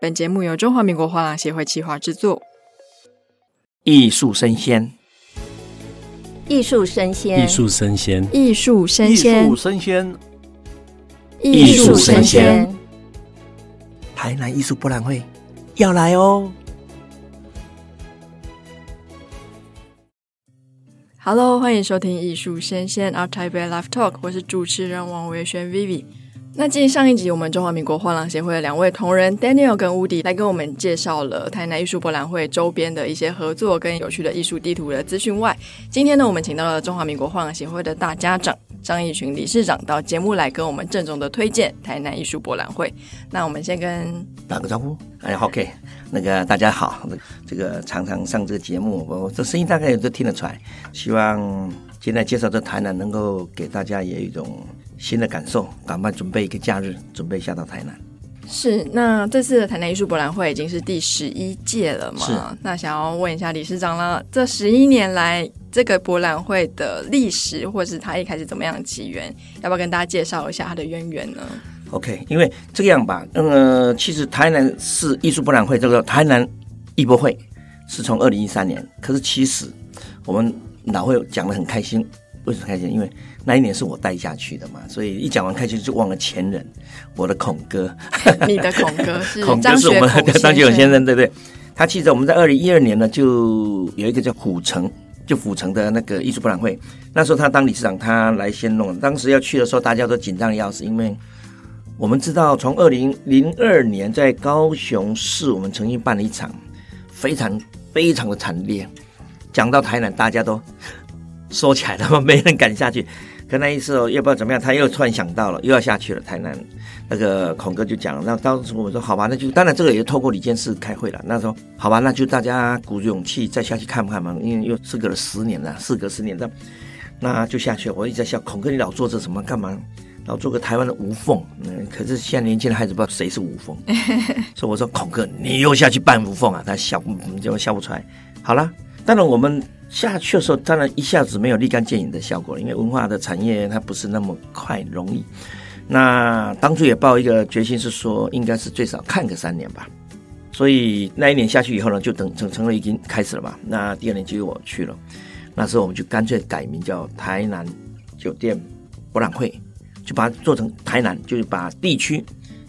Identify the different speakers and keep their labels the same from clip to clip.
Speaker 1: 本节目由中华民国画廊协会企划制作。
Speaker 2: 艺术生鲜，
Speaker 3: 艺术生鲜，
Speaker 4: 艺术生鲜，
Speaker 1: 艺术生鲜，
Speaker 2: 艺术生鲜，
Speaker 1: 艺术生鲜。
Speaker 2: 台南艺术博览会要来哦
Speaker 1: ！Hello，欢迎收听艺术生鲜 ART TAIPEI Live Talk，我是主持人王维轩 Vivi。那继上一集，我们中华民国画廊协会的两位同仁 Daniel 跟 Woody 来跟我们介绍了台南艺术博览会周边的一些合作跟有趣的艺术地图的资讯外，今天呢，我们请到了中华民国画廊协会的大家长张义群理事长到节目来跟我们郑重的推荐台南艺术博览会。那我们先跟
Speaker 2: 打个招呼，哎，OK，那个大家好，这个常常上这个节目，我这声音大概也都听得出来。希望今天介绍这台南，能够给大家也有一种。新的感受，赶快准备一个假日，准备下到台南。
Speaker 1: 是，那这次的台南艺术博览会已经是第十一届了嘛？
Speaker 2: 是。
Speaker 1: 那想要问一下理事长了，这十一年来这个博览会的历史，或是它一开始怎么样的起源，要不要跟大家介绍一下它的渊源呢
Speaker 2: ？OK，因为这个样吧，呃，其实台南市艺术博览会这个台南艺博会是从二零一三年，可是其实我们老会讲的很开心。为什么开心？因为那一年是我带下去的嘛，所以一讲完开心就忘了前人，我的孔哥。
Speaker 1: 你的孔哥 是
Speaker 2: 孔哥是我们的张学友先生，对不对？他记得我们在二零一二年呢，就有一个叫虎城，就虎城的那个艺术博览会。那时候他当理事长，他来先弄。当时要去的时候，大家都紧张的要死，因为我们知道，从二零零二年在高雄市，我们曾经办了一场非常非常的惨烈。讲到台南，大家都。说起来了嘛，没人敢下去。可那一次哦，又不知道怎么样，他又突然想到了，又要下去了。台南那个孔哥就讲了，那当时我们说好吧，那就当然这个也透过李监事开会了。那时候好吧，那就大家鼓足勇气再下去看不看嘛，因为又事隔了十年了，事隔十年的，那就下去了。我一直在笑，孔哥你老做这什么干嘛？老做个台湾的无缝，嗯，可是现在年轻的孩子不知道谁是无缝，所以我说孔哥你又下去扮无缝啊？他笑，结果笑不出来。好了，当然我们。下去的时候，当然一下子没有立竿见影的效果，因为文化的产业它不是那么快容易。那当初也抱一个决心，是说应该是最少看个三年吧。所以那一年下去以后呢，就等成成了已经开始了嘛。那第二年就由我去了，那时候我们就干脆改名叫台南酒店博览会，就把它做成台南，就是把地区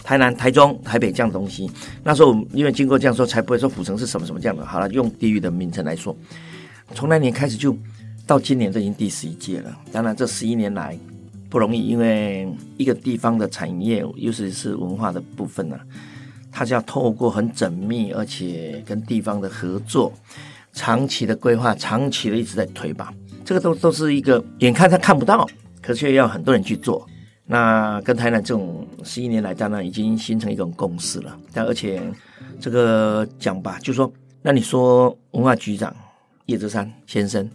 Speaker 2: 台南、台中、台北这样的东西。那时候我们因为经过这样说，才不会说府城是什么什么这样的。好了，用地域的名称来说。从那年开始就到今年，这已经第十一届了。当然，这十一年来不容易，因为一个地方的产业，尤其是文化的部分呢、啊，它是要透过很缜密，而且跟地方的合作，长期的规划，长期的一直在推吧。这个都都是一个眼看他看不到，可却要很多人去做。那跟台南这种十一年来，当然已经形成一种共识了。但而且这个讲吧，就说那你说文化局长。叶志山先生，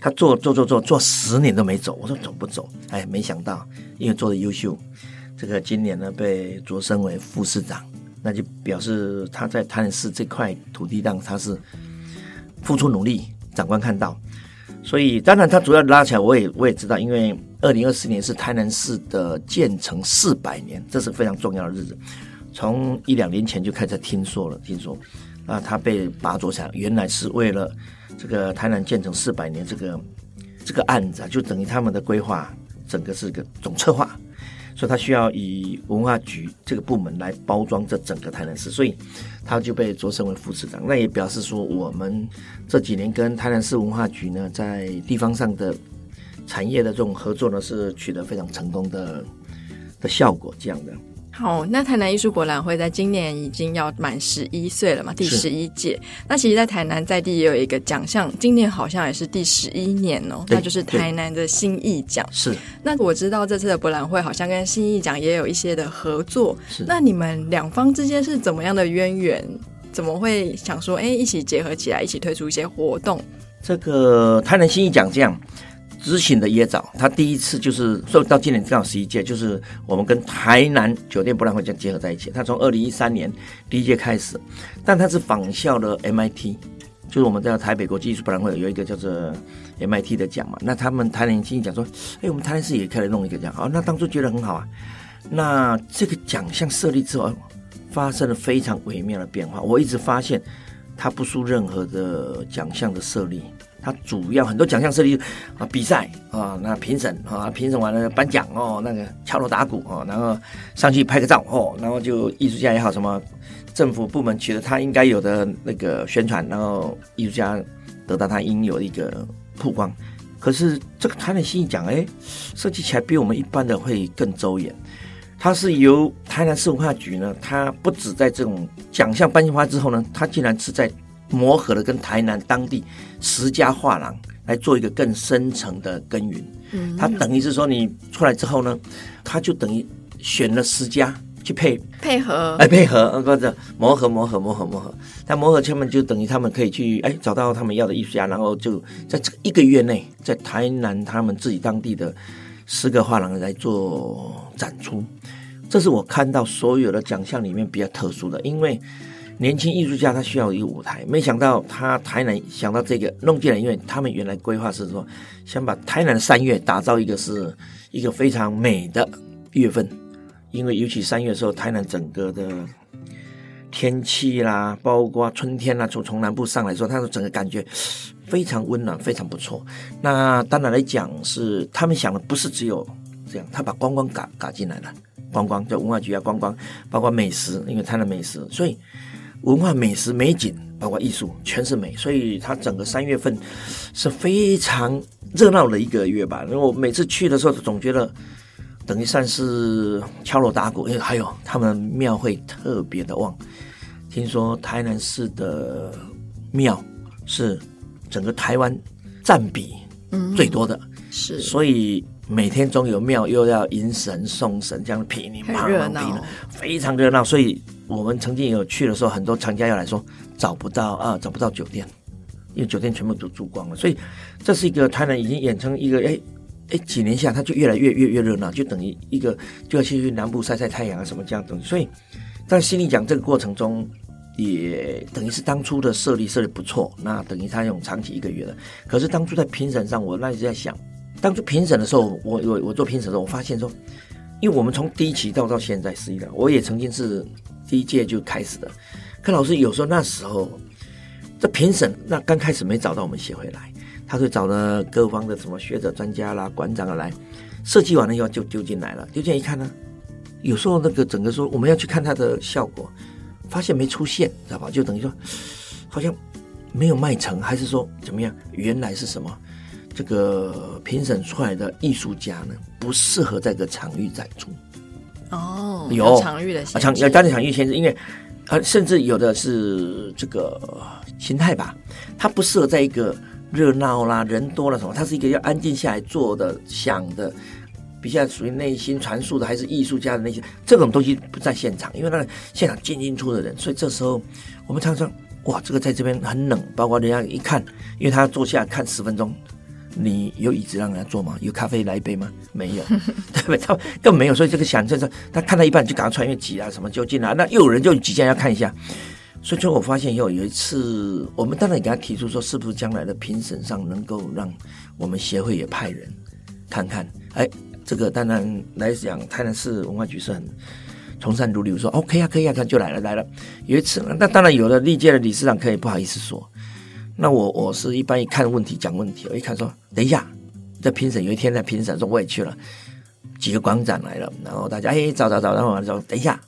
Speaker 2: 他做做做做做十年都没走。我说走不走？哎，没想到，因为做的优秀，这个今年呢被擢升为副市长，那就表示他在台南市这块土地上他是付出努力，长官看到。所以当然他主要拉起来，我也我也知道，因为二零二四年是台南市的建成四百年，这是非常重要的日子。从一两年前就开始听说了，听说啊，他被拔擢起来，原来是为了。这个台南建成四百年，这个这个案子啊，就等于他们的规划，整个是个总策划，所以他需要以文化局这个部门来包装这整个台南市，所以他就被擢升为副市长。那也表示说，我们这几年跟台南市文化局呢，在地方上的产业的这种合作呢，是取得非常成功的的效果，这样的。
Speaker 1: 好，那台南艺术博览会在今年已经要满十一岁了嘛？第十一届。那其实，在台南在地也有一个奖项，今年好像也是第十一年哦，那就是台南的新艺奖。
Speaker 2: 是。
Speaker 1: 那我知道这次的博览会好像跟新艺奖也有一些的合作。
Speaker 2: 是。
Speaker 1: 那你们两方之间是怎么样的渊源？怎么会想说，哎，一起结合起来，一起推出一些活动？
Speaker 2: 这个台南新艺奖这样。执行的也早，他第一次就是说到今年刚好十一届，就是我们跟台南酒店博览会这样结合在一起。他从二零一三年第一届开始，但他是仿效了 MIT，就是我们在台北国际艺术博览会有一个叫做 MIT 的奖嘛。那他们台南经济奖说，哎，我们台南市也可以弄一个奖。好，那当初觉得很好啊。那这个奖项设立之后，发生了非常微妙的变化。我一直发现，他不输任何的奖项的设立，他主要很多奖项设立啊，比赛啊，那评审啊，评审完了颁奖哦，那个敲锣打鼓哦，然后上去拍个照哦，然后就艺术家也好，什么政府部门取得他应该有的那个宣传，然后艺术家得到他应有的一个曝光。可是这个台南新艺奖，哎，设计起来比我们一般的会更周延。它是由台南市文化局呢，它不止在这种奖项颁发之后呢，它竟然是在磨合了跟台南当地十家画廊来做一个更深层的耕耘。嗯，他等于是说你出来之后呢，他就等于选了十家。去配
Speaker 1: 配合，
Speaker 2: 哎，配合，或者磨合，磨合，磨合，磨合。但磨合，他们就等于他们可以去，哎，找到他们要的艺术家，然后就在这一个月内，在台南他们自己当地的十个画廊来做展出。这是我看到所有的奖项里面比较特殊的，因为年轻艺术家他需要一个舞台。没想到他台南想到这个弄进来，因为他们原来规划是说，想把台南三月打造一个是一个非常美的月份。因为尤其三月的时候，台南整个的天气啦，包括春天啦，从从南部上来说，它的整个感觉非常温暖，非常不错。那当然来讲是他们想的不是只有这样，他把观光搞搞进来了，观光叫文化局啊，观光包括美食，因为台南美食，所以文化美食美景包括艺术全是美，所以它整个三月份是非常热闹的一个月吧。因为我每次去的时候，总觉得。等于算是敲锣打鼓，因为还有他们庙会特别的旺。听说台南市的庙是整个台湾占比最多的，是，所以每天总有庙又要迎神送神，这样噼里啪啦的，非常热闹。所以我们曾经有去的时候，很多厂家要来说找不到啊，找不到酒店，因为酒店全部都住光了。所以这是一个台南已经演成一个哎。哎，几年下，它就越来越越越热闹，就等于一个就要去南部晒晒太阳啊，什么这样东西。所以，在心里讲这个过程中，也等于是当初的设立设立不错，那等于他用长期一个月的。可是当初在评审上，我那一直在想，当初评审的时候，我我我做评审的时候，我发现说，因为我们从第一期到到现在，实际上我也曾经是第一届就开始的。可老师有时候那时候，这评审那刚开始没找到我们协会来。他会找了各方的什么学者、专家啦、馆长啊来设计完了以后就丢进来了。丢进来一看呢，有时候那个整个说我们要去看它的效果，发现没出现，知道吧？就等于说好像没有卖成，还是说怎么样？原来是什么？这个评审出来的艺术家呢，不适合在这个场域展出。
Speaker 1: 哦，有场域的
Speaker 2: 啊，场要加点场域限制，因为呃，甚至有的是这个心态吧，它不适合在一个。热闹啦，人多了什么？它是一个要安静下来做的、想的，比较属于内心传述的，还是艺术家的那些这种东西不在现场，因为那个现场进进出的人，所以这时候我们常常哇，这个在这边很冷，包括人家一看，因为他坐下看十分钟，你有椅子让人家坐吗？有咖啡来一杯吗？没有，对不对？他根本没有，所以这个想这这，他看到一半就赶快穿越挤啊什么就进来，那又有人就挤进来要看一下。所以，最后我发现以后有一次，我们当然也给他提出说，是不是将来的评审上能够让我们协会也派人看看？哎，这个当然来讲，台南市文化局是很从善如流，说 OK 啊，可以啊，他就来了来了。有一次，那当然有的历届的理事长可以不好意思说，那我我是一般一看问题讲问题，我一看说，等一下，在评审有一天在评审说我也去了，几个馆长来了，然后大家哎找找找，然后我说等一下，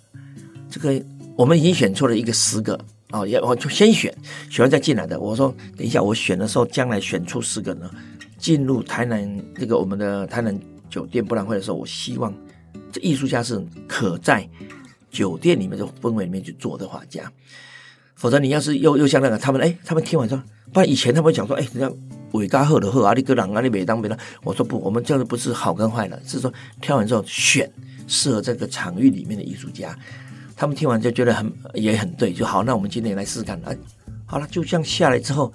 Speaker 2: 这个。我们已经选出了一个十个哦，也我就先选，选完再进来的。我说等一下，我选的时候，将来选出十个呢，进入台南这个我们的台南酒店博览会的时候，我希望这艺术家是可在酒店里面的氛围里面去做的画家。否则你要是又又像那个他们哎，他们听完说，不然以前他们讲说哎，人家伟嘎赫的赫啊，你个人啊，你没当没当。我说不，我们这样不是好跟坏的，是说挑完之后选适合这个场域里面的艺术家。他们听完就觉得很也很对，就好。那我们今天来试试看。哎，好了，就这样下来之后，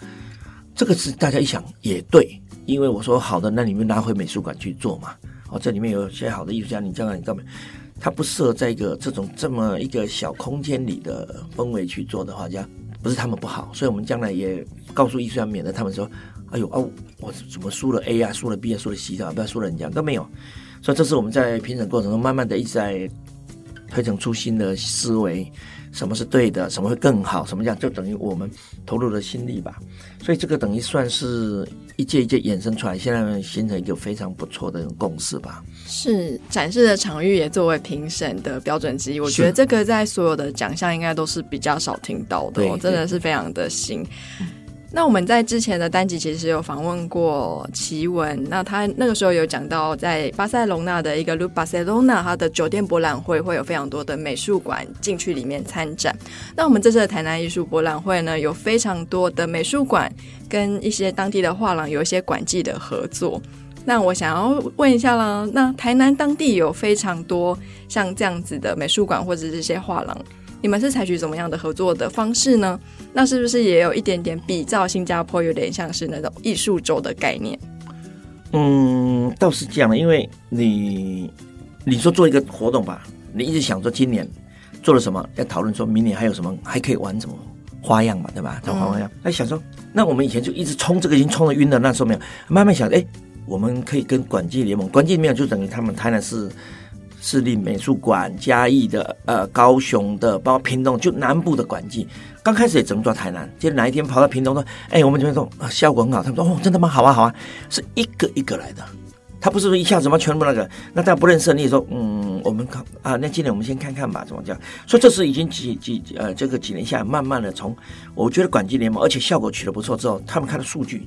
Speaker 2: 这个是大家一想也对，因为我说好的，那你们拿回美术馆去做嘛。哦，这里面有些好的艺术家，你这样你干嘛？它不适合在一个这种这么一个小空间里的氛围去做的话，这样不是他们不好。所以我们将来也告诉艺术家，免得他们说，哎呦哦，我怎么输了 A 啊，输了 B 啊，输了 C 啊，不要输了人家都没有。所以这是我们在评审过程中慢慢的一直在。推陈出新的思维，什么是对的，什么会更好，什么这样就等于我们投入了心力吧。所以这个等于算是一届一届衍生出来，现在形成一个非常不错的共识吧。
Speaker 1: 是展示的场域也作为评审的标准之一，我觉得这个在所有的奖项应该都是比较少听到的，哦，真的是非常的新。那我们在之前的单集其实有访问过奇文，那他那个时候有讲到，在巴塞隆纳的一个 Look Barcelona，它的酒店博览会会有非常多的美术馆进去里面参展。那我们这次的台南艺术博览会呢，有非常多的美术馆跟一些当地的画廊有一些馆际的合作。那我想要问一下啦，那台南当地有非常多像这样子的美术馆或者这些画廊。你们是采取怎么样的合作的方式呢？那是不是也有一点点比照新加坡，有点像是那种艺术周的概念？
Speaker 2: 嗯，倒是这样的，因为你你说做一个活动吧，你一直想说今年做了什么，要讨论说明年还有什么还可以玩什么花样嘛，对吧？找花花样。那、嗯、想说，那我们以前就一直冲这个，已经冲的晕了，那时候没有，慢慢想，哎，我们可以跟管际联盟，馆际联盟就等于他们台南市。市立美术馆、嘉义的、呃高雄的，包括屏东，就南部的馆际，刚开始也只能做台南。就哪一天跑到屏东说：“哎、我们这边说效果很好。”他们说：“哦，真的吗？好啊，好啊。”是一个一个来的，他不是说一下子嘛全部那个。那大家不认识，你也说：“嗯，我们看啊，那今年我们先看看吧，怎么讲？”所以这是已经几几呃，这个几年下来，慢慢的从我觉得馆际联盟，而且效果取得不错之后，他们看的数据，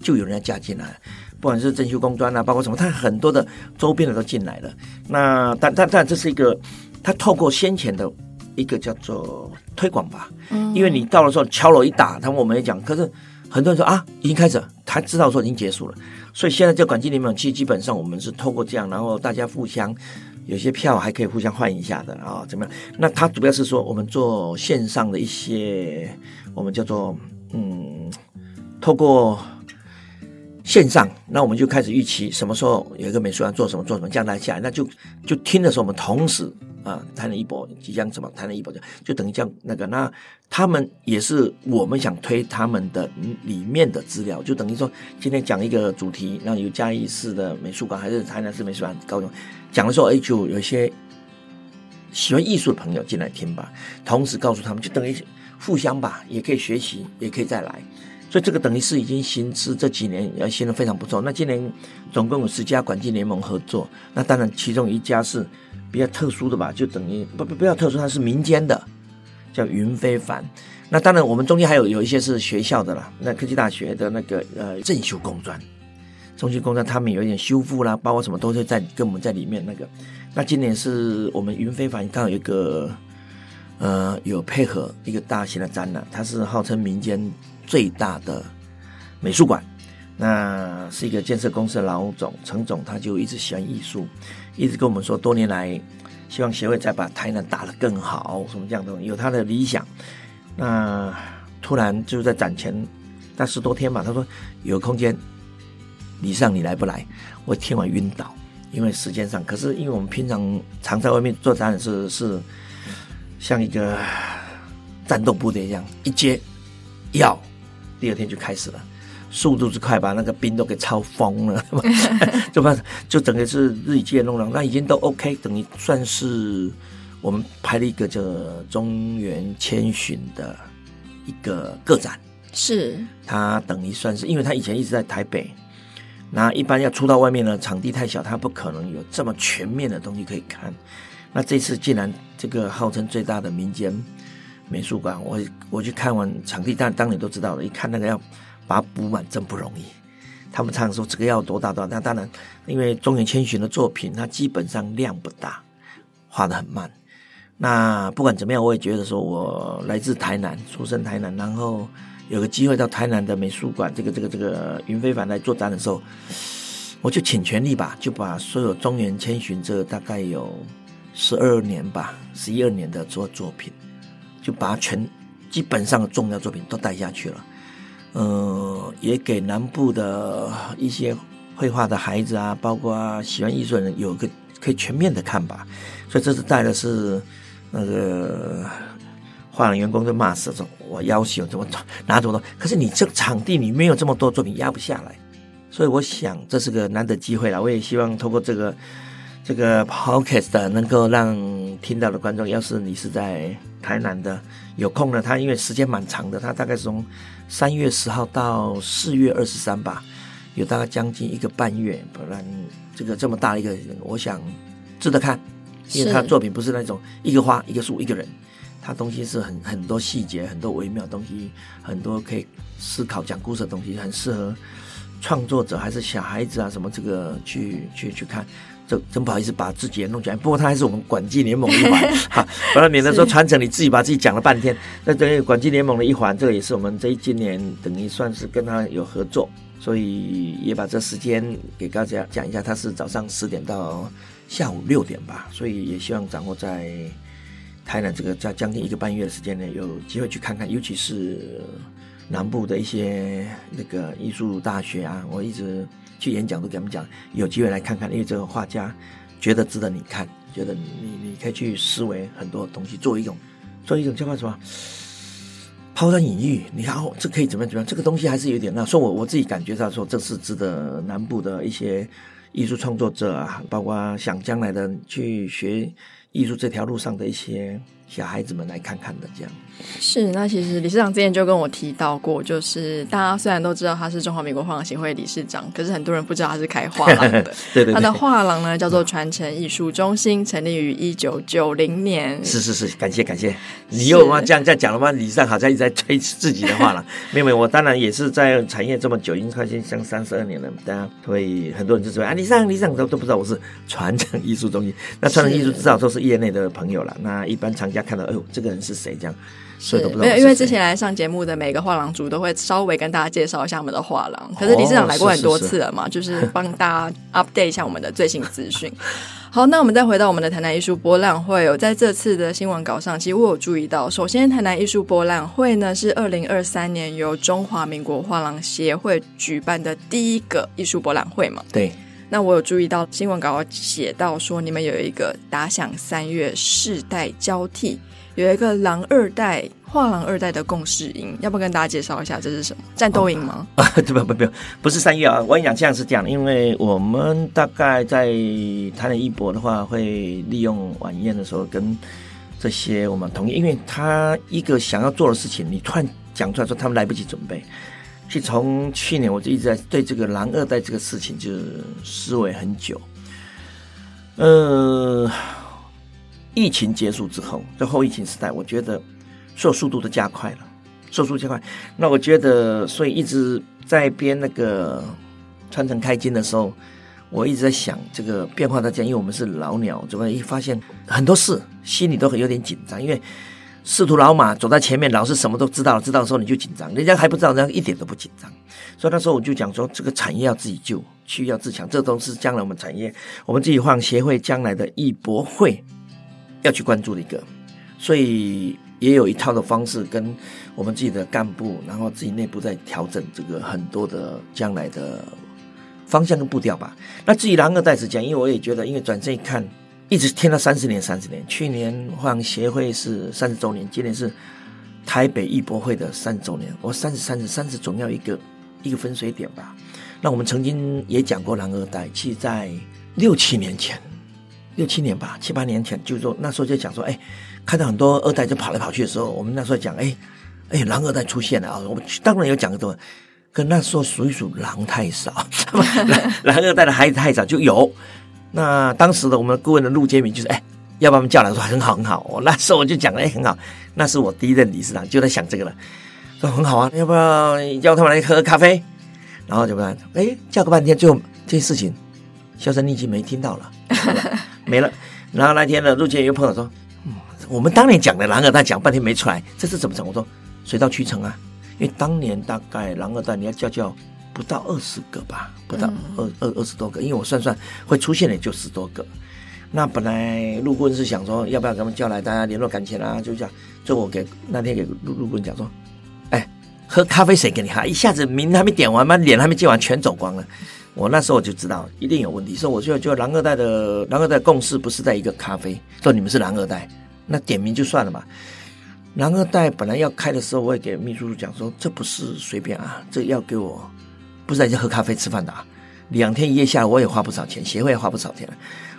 Speaker 2: 就有人要加进来。不管是珍饈工专啊，包括什么，它很多的周边的都进来了。那但但但这是一个，它透过先前的一个叫做推广吧。嗯。因为你到了时候敲锣一打，他们我们也讲，可是很多人说啊，已经开始了，他知道说已经结束了。所以现在这管机联盟其实基本上我们是透过这样，然后大家互相有些票还可以互相换一下的啊，怎么样？那它主要是说我们做线上的一些，我们叫做嗯，透过。线上，那我们就开始预期什么时候有一个美术馆做什么做什么，这样来下，那就就听的时候，我们同时啊，谈了一波即将什么，谈了一波就就等于这样那个，那他们也是我们想推他们的里面的资料，就等于说今天讲一个主题，那有嘉义市的美术馆还是台南市美术馆高中讲的时候，哎，就有些喜欢艺术的朋友进来听吧，同时告诉他们，就等于互相吧，也可以学习，也可以再来。所以这个等于是已经行之这几年，呃，行得非常不错。那今年总共有十家馆际联盟合作，那当然其中一家是比较特殊的吧，就等于不不比较特殊，它是民间的，叫云非凡。那当然我们中间还有有一些是学校的啦，那科技大学的那个呃正修工专，中心工专他们有一点修复啦，包括什么都是在跟我们在里面那个。那今年是我们云非凡刚好有一个呃有配合一个大型的展览，它是号称民间。最大的美术馆，那是一个建设公司的老总陈总，他就一直喜欢艺术，一直跟我们说，多年来希望协会再把台南打得更好，什么这样的，有他的理想。那突然就在展前，那十多天吧，他说有空间，李尚你来不来？我听完晕倒，因为时间上，可是因为我们平常常在外面做展览，是是像一个战斗部队一样，一接要。第二天就开始了，速度之快，把那个兵都给超疯了，就把就整个是日以继夜弄了，那已经都 OK，等于算是我们拍了一个叫中原千寻的一个个展，
Speaker 1: 是。
Speaker 2: 他等于算是，因为他以前一直在台北，那一般要出到外面呢，场地太小，他不可能有这么全面的东西可以看，那这次竟然这个号称最大的民间。美术馆，我我去看完场地，当当你都知道了，一看那个要把它补满真不容易。他们常说这个要多大多大，那当然，因为中原千寻的作品，它基本上量不大，画的很慢。那不管怎么样，我也觉得说我来自台南，出生台南，然后有个机会到台南的美术馆，这个这个这个云非凡来做展的时候，我就尽全力吧，就把所有中原千寻这大概有十二年吧，十一二年的作作品。就把全基本上的重要作品都带下去了，呃，也给南部的一些绘画的孩子啊，包括喜欢艺术的人，有个可以全面的看吧。所以这次带的是那个画廊员工就骂死说，我要求怎么拿这么多，可是你这个场地你没有这么多作品压不下来，所以我想这是个难得机会了。我也希望通过这个这个 Podcast 能够让听到的观众，要是你是在台南的，有空呢，他因为时间蛮长的，他大概从三月十号到四月二十三吧，有大概将近一个半月，不然这个这么大一个人，我想值得看，因为他作品不是那种一个花一个树一个人。他东西是很很多细节，很多微妙的东西，很多可以思考讲故事的东西，很适合创作者还是小孩子啊什么这个去去去看。这真不好意思把自己也弄起来，不过他还是我们管祭联盟一环，哈，不然免得说传承你自己把自己讲了半天。那等于管祭联盟的一环，这个也是我们这一今年等于算是跟他有合作，所以也把这时间给大家讲一下。他是早上十点到下午六点吧，所以也希望掌握在。台南这个在将近一个半月的时间内，有机会去看看，尤其是南部的一些那个艺术大学啊，我一直去演讲都给他们讲，有机会来看看，因为这个画家觉得值得你看，觉得你你可以去思维很多东西，做一种做一种叫什么抛砖引玉。你看哦，这可以怎么样怎么样？这个东西还是有点那，说我我自己感觉到说，这是值得南部的一些艺术创作者啊，包括想将来的去学。艺术这条路上的一些小孩子们来看看的，这样
Speaker 1: 是。那其实理事长之前就跟我提到过，就是大家虽然都知道他是中华民国画廊协会理事长，可是很多人不知道他是开画廊的。
Speaker 2: 对，对对。
Speaker 1: 他的画廊呢叫做传承艺术中心，成立于一九九零年。
Speaker 2: 是是是，感谢感谢。你又吗？这样这样讲了吗？理事长好像一直在吹自己的画廊。没有没有，我当然也是在产业这么久，已经快将近三十二年了。大家会很多人就说啊，理事长理事长都都不知道我是传承艺术中心。那传承艺术至少都是业内的朋友了。那一般厂家看到，哎呦，这个人。是谁这样？所以都不知道
Speaker 1: 没有，因为之前来上节目的每个画廊主都会稍微跟大家介绍一下我们的画廊。可是理事长来过很多次了嘛，是是是就是帮大家 update 一下我们的最新资讯。好，那我们再回到我们的台南艺术博览会。有在这次的新闻稿上，其实我有注意到，首先台南艺术博览会呢是二零二三年由中华民国画廊协会举办的第一个艺术博览会嘛？
Speaker 2: 对。
Speaker 1: 那我有注意到新闻稿写到说，你们有一个打响三月世代交替。有一个狼二代画廊二代的共识营，要不要跟大家介绍一下这是什么战斗营吗？
Speaker 2: 啊，不不不，不是三月啊！我跟你讲，这样是这样，因为我们大概在台南一博的话，会利用晚宴的时候跟这些我们同意，因为他一个想要做的事情，你突然讲出来说他们来不及准备。其实从去年我就一直在对这个狼二代这个事情就思维很久，呃。疫情结束之后，在后疫情时代，我觉得所有速度都加快了，速度加快。那我觉得，所以一直在编那个传承开金的时候，我一直在想这个变化的这样，因为我们是老鸟，怎么一发现很多事，心里都很有点紧张，因为识途老马走在前面，老是什么都知道，知道的时候你就紧张，人家还不知道，人家一点都不紧张。所以那时候我就讲说，这个产业要自己救，需要自强，这都是将来我们产业，我们自己换协会将来的艺博会。要去关注的一个，所以也有一套的方式跟我们自己的干部，然后自己内部在调整这个很多的将来的方向跟步调吧。那至于蓝二代是讲，因为我也觉得，因为转身一看，一直听到三十年，三十年。去年画廊协会是三十周年，今年是台北艺博会的三十周年。我三十、三十、三十，总要一个一个分水点吧。那我们曾经也讲过蓝二代，其实在六七年前。六七年吧，七八年前，就说那时候就讲说，哎，看到很多二代就跑来跑去的时候，我们那时候讲，哎，哎，狼二代出现了啊！我们当然有讲过，可那时候属于属狼太少，狼二代的孩子太少就有。那当时的我们顾问的陆杰明就是，哎，要把我们叫来说很好很好。我那时候我就讲了，哎，很好。那是我第一任理事长就在想这个了，说很好啊，要不要叫他们来喝咖啡？然后就不然，哎，叫个半天，最后这些事情销声匿迹没听到了。没了，然后那天呢，陆建又碰到说，嗯，我们当年讲的狼二代讲半天没出来，这次怎么整？我说水到渠成啊，因为当年大概狼二代你要叫叫不到二十个吧，不到二二二十多个，因为我算算会出现的就十多个。那本来陆棍是想说要不要给他们叫来，大家联络感情啊，就这样。就我给那天给陆陆顾问讲说，哎，喝咖啡谁给你喝？一下子名还没点完嘛，脸还没见完，全走光了。我那时候就知道一定有问题，所以我就就蓝二代的蓝二代共识不是在一个咖啡，说你们是蓝二代，那点名就算了嘛。蓝二代本来要开的时候，我也给秘书讲说，这不是随便啊，这要给我不是在这喝咖啡吃饭的啊。两天一夜下来，我也花不少钱，协会也花不少钱。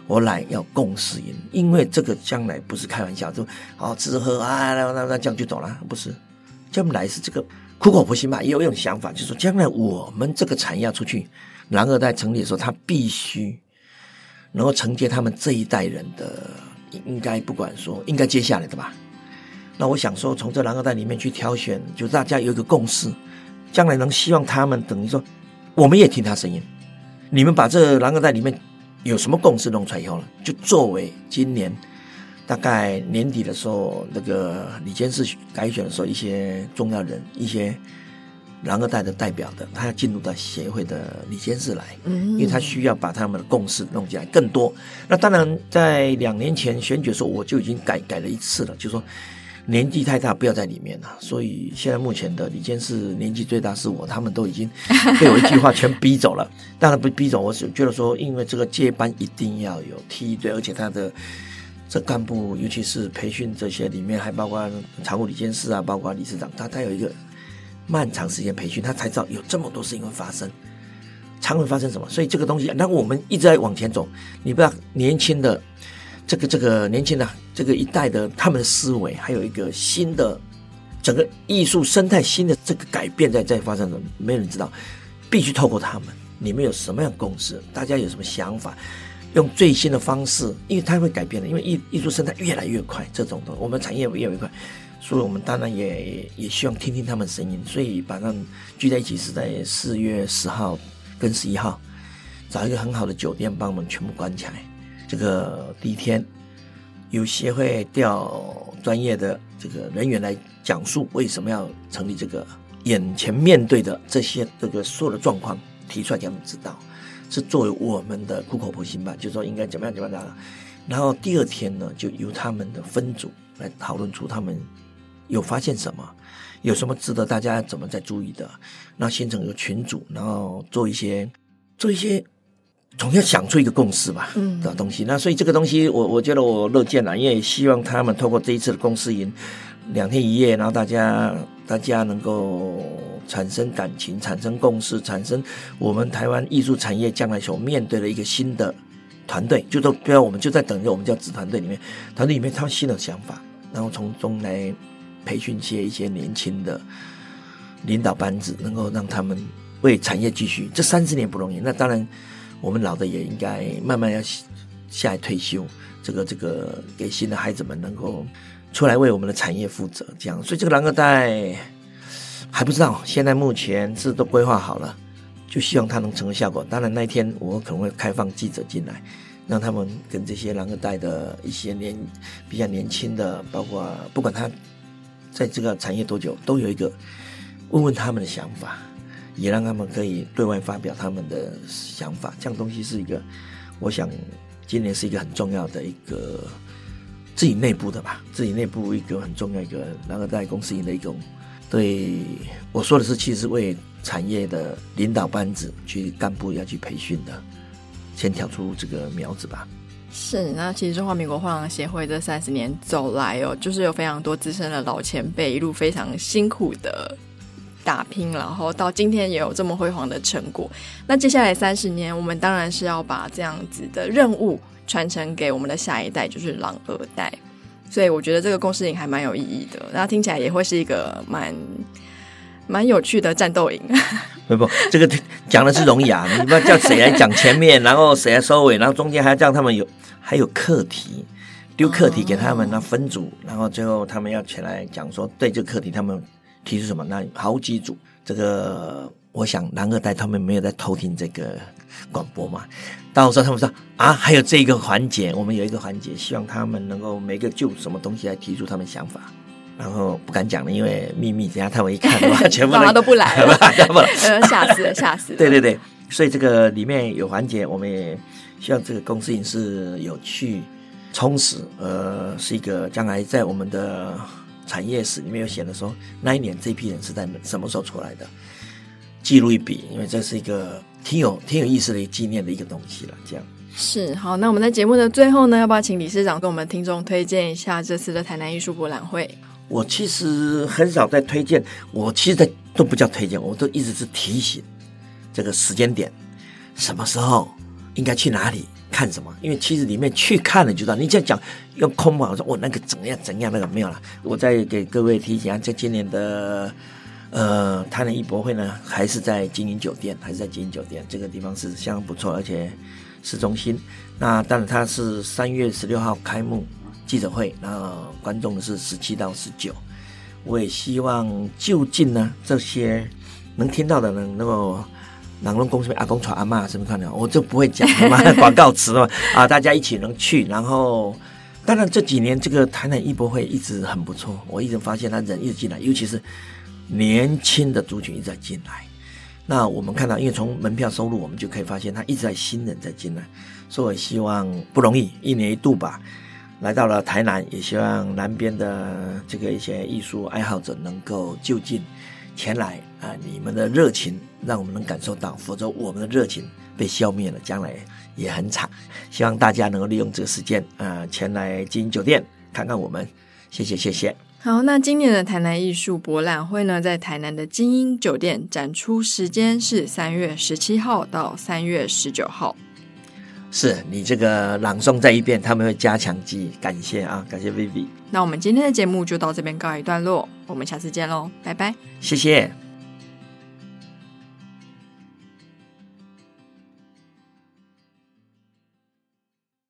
Speaker 2: 我来要共识营，因为这个将来不是开玩笑，就好吃喝啊，那那那这样就走了，不是，将来是这个苦口婆心吧，也有一种想法，就是说将来我们这个产业要出去，蓝二代成立的时候，他必须能够承接他们这一代人的，应该不管说应该接下来的吧。那我想说，从这蓝二代里面去挑选，就大家有一个共识，将来能希望他们等于说，我们也听他声音，你们把这蓝二代里面。有什么共识弄出来以后呢？就作为今年大概年底的时候，那个李监事改选的时候，一些重要人、一些蓝二代的代表的，他要进入到协会的理监事来，嗯，因为他需要把他们的共识弄进来更多。那当然，在两年前选举的时候，我就已经改改了一次了，就是说。年纪太大，不要在里面了。所以现在目前的理监事年纪最大是我，他们都已经被我一句话全逼走了。当然不逼走，我是觉得说，因为这个接班一定要有梯队，而且他的这干部，尤其是培训这些里面，还包括常务理监事啊，包括理事长，他他有一个漫长时间培训，他才知道有这么多事情会发生，常会发生什么。所以这个东西，那我们一直在往前走，你不要年轻的。这个这个年轻的这个一代的他们的思维，还有一个新的整个艺术生态新的这个改变在在发生中，没有人知道，必须透过他们，你们有什么样的共识？大家有什么想法？用最新的方式，因为它会改变的，因为艺艺术生态越来越快，这种的我们产业越来越快，所以我们当然也也希望听听他们声音，所以把他们聚在一起是在四月十号跟十一号，找一个很好的酒店，帮我们全部关起来。这个第一天，由协会调专业的这个人员来讲述为什么要成立这个，眼前面对的这些这个所有的状况提出来给他们知道，是作为我们的苦口婆心吧，就说应该怎么样怎么样。然后第二天呢，就由他们的分组来讨论出他们有发现什么，有什么值得大家怎么在注意的，然后形成一个群组，然后做一些做一些。总要想出一个共识吧，嗯，的东西。那所以这个东西我，我我觉得我乐见了，因为希望他们透过这一次的共识营，两天一夜，然后大家大家能够产生感情，产生共识，产生我们台湾艺术产业将来所面对的一个新的团队，就说不要我们就在等着我们叫子团队里面，团队里面他们新的想法，然后从中来培训些一些年轻的领导班子，能够让他们为产业继续。这三十年不容易，那当然。我们老的也应该慢慢要下来退休，这个这个给新的孩子们能够出来为我们的产业负责，这样。所以这个蓝二代还不知道，现在目前是都规划好了，就希望它能成为效果。当然那一天我可能会开放记者进来，让他们跟这些蓝二代的一些年比较年轻的，包括不管他在这个产业多久，都有一个问问他们的想法。也让他们可以对外发表他们的想法，这样东西是一个，我想今年是一个很重要的一个自己内部的吧，自己内部一个很重要一个蓝二代共识营的一种，对我说的是，其实为产业的领导班子去干部要去培训的，先挑出这个苗子吧。
Speaker 1: 是，那其实中华民国画廊协会这三十年走来哦，就是有非常多资深的老前辈一路非常辛苦的。打拼，然后到今天也有这么辉煌的成果。那接下来三十年，我们当然是要把这样子的任务传承给我们的下一代，就是狼二代。所以我觉得这个共识营还蛮有意义的，那听起来也会是一个蛮蛮有趣的战斗营。
Speaker 2: 不不，这个讲的是容易啊，你不要叫谁来讲前面，然后谁来收尾，然后中间还要叫他们有还有课题，丢课题给他们，那分组，然后最后他们要起来讲说，对这个课题他们。提出什么？那好几组，这个我想蓝二代他们没有在偷听这个广播嘛。到时候他们说啊，还有这个环节，我们有一个环节，希望他们能够每个就什么东西来提出他们想法，然后不敢讲了，因为秘密，等下他们一看的话，全部
Speaker 1: 都，都不来了，吓死了，吓死了。
Speaker 2: 对对对，所以这个里面有环节，我们也希望这个公司营是有趣、充实，呃，是一个将来在我们的。产业史里面有写的说，那一年这批人是在什么时候出来的，记录一笔，因为这是一个挺有挺有意思的一个纪念的一个东西了。这样
Speaker 1: 是好，那我们在节目的最后呢，要不要请理事长跟我们听众推荐一下这次的台南艺术博览会？
Speaker 2: 我其实很少在推荐，我其实在都不叫推荐，我都一直是提醒这个时间点，什么时候应该去哪里看什么，因为其实里面去看了就知道。你这样讲用空话，我说我那个怎样怎样那个没有了。我再给各位提醒，啊，在今年的呃台南艺博会呢，还是在金银酒店，还是在金银酒店这个地方是相当不错，而且市中心。那当然它是三月十六号开幕记者会，然后观众是十七到十九。我也希望就近呢这些能听到的人能够。南龙公司阿公传阿妈什么看的，我就不会讲什么广告词了 啊！大家一起能去，然后当然这几年这个台南艺博会一直很不错，我一直发现他人一直进来，尤其是年轻的族群一直在进来。那我们看到，因为从门票收入，我们就可以发现他一直在新人在进来，所以我希望不容易，一年一度吧，来到了台南，也希望南边的这个一些艺术爱好者能够就近。前来啊！你们的热情让我们能感受到，否则我们的热情被消灭了，将来也很惨。希望大家能够利用这个时间啊，前来金银酒店看看我们。谢谢，谢谢。
Speaker 1: 好，那今年的台南艺术博览会呢，在台南的金银酒店展出时间是三月十七号到三月十九号。
Speaker 2: 是你这个朗诵再一遍，他们会加强记忆。感谢啊，感谢 Vivi。
Speaker 1: 那我们今天的节目就到这边告一段落，我们下次见喽，拜拜。
Speaker 2: 谢谢。